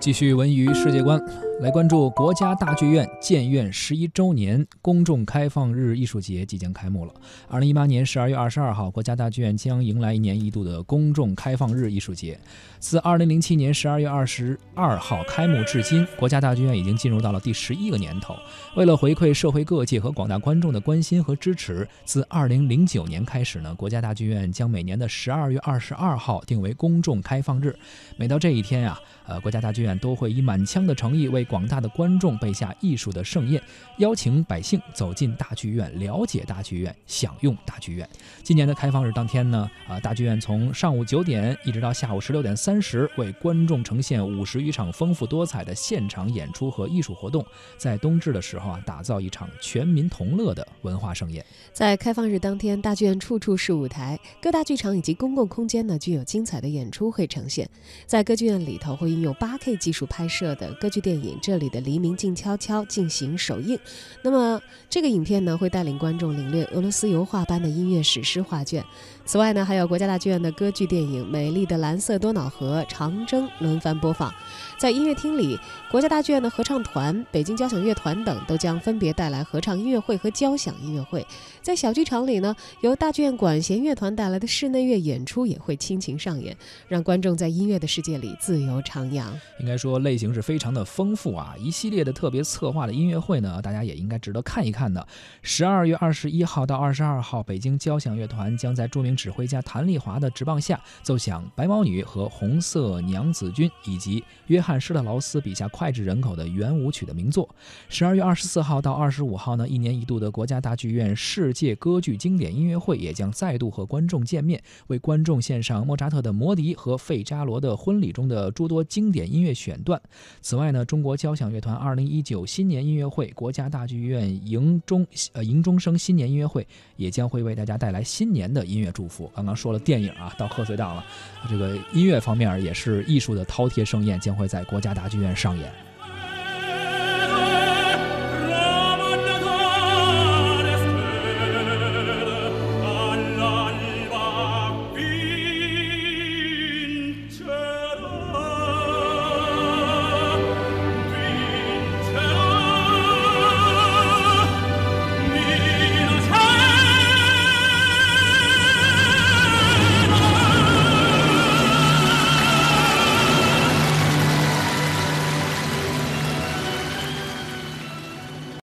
继续文娱世界观，来关注国家大剧院建院十一周年公众开放日艺术节即将开幕了。二零一八年十二月二十二号，国家大剧院将迎来一年一度的公众开放日艺术节。自二零零七年十二月二十二号开幕至今，国家大剧院已经进入到了第十一个年头。为了回馈社会各界和广大观众的关心和支持，自二零零九年开始呢，国家大剧院将每年的十二月二十二号定为公众开放日。每到这一天呀，呃，国家大剧院都会以满腔的诚意为广大的观众备下艺术的盛宴，邀请百姓走进大剧院，了解大剧院，享用大剧院。今年的开放日当天呢，啊，大剧院从上午九点一直到下午十六点三十，为观众呈现五十余场丰富多彩的现场演出和艺术活动，在冬至的时候啊，打造一场全民同乐的文化盛宴。在开放日当天，大剧院处处是舞台，各大剧场以及公共空间呢，均有精彩的演出会呈现。在歌剧院里头，会运用八 K 技术拍摄的歌剧电影《这里的黎明静悄悄》进行首映。那么，这个影片呢，会带领观众领略俄罗斯油画般的音乐史诗画卷。此外呢，还有国家大剧院的歌剧电影《美丽的蓝色多瑙河》《长征》轮番播放。在音乐厅里，国家大剧院的合唱团、北京交响乐团等都将分别带来合唱音乐会和交响音乐会。在小剧场里呢，由大剧院管弦乐团带来的室内乐演出也会倾情上演，让观众在音乐的世界里自由徜徉。应该说类型是非常的丰富啊！一系列的特别策划的音乐会呢，大家也应该值得看一看的。十二月二十一号到二十二号，北京交响乐团将在著名指挥家谭丽华的执棒下，奏响《白毛女》和《红色娘子军》，以及约翰。施特劳斯笔下脍炙人口的圆舞曲的名作。十二月二十四号到二十五号呢，一年一度的国家大剧院世界歌剧经典音乐会也将再度和观众见面，为观众献上莫扎特的《魔笛》和费扎罗的《婚礼》中的诸多经典音乐选段。此外呢，中国国交响乐团二零一九新年音乐会、国家大剧院迎中呃迎中生新年音乐会也将会为大家带来新年的音乐祝福。刚刚说了电影啊，到贺岁档了，这个音乐方面也是艺术的饕餮盛宴，将会在。国家大剧院上演。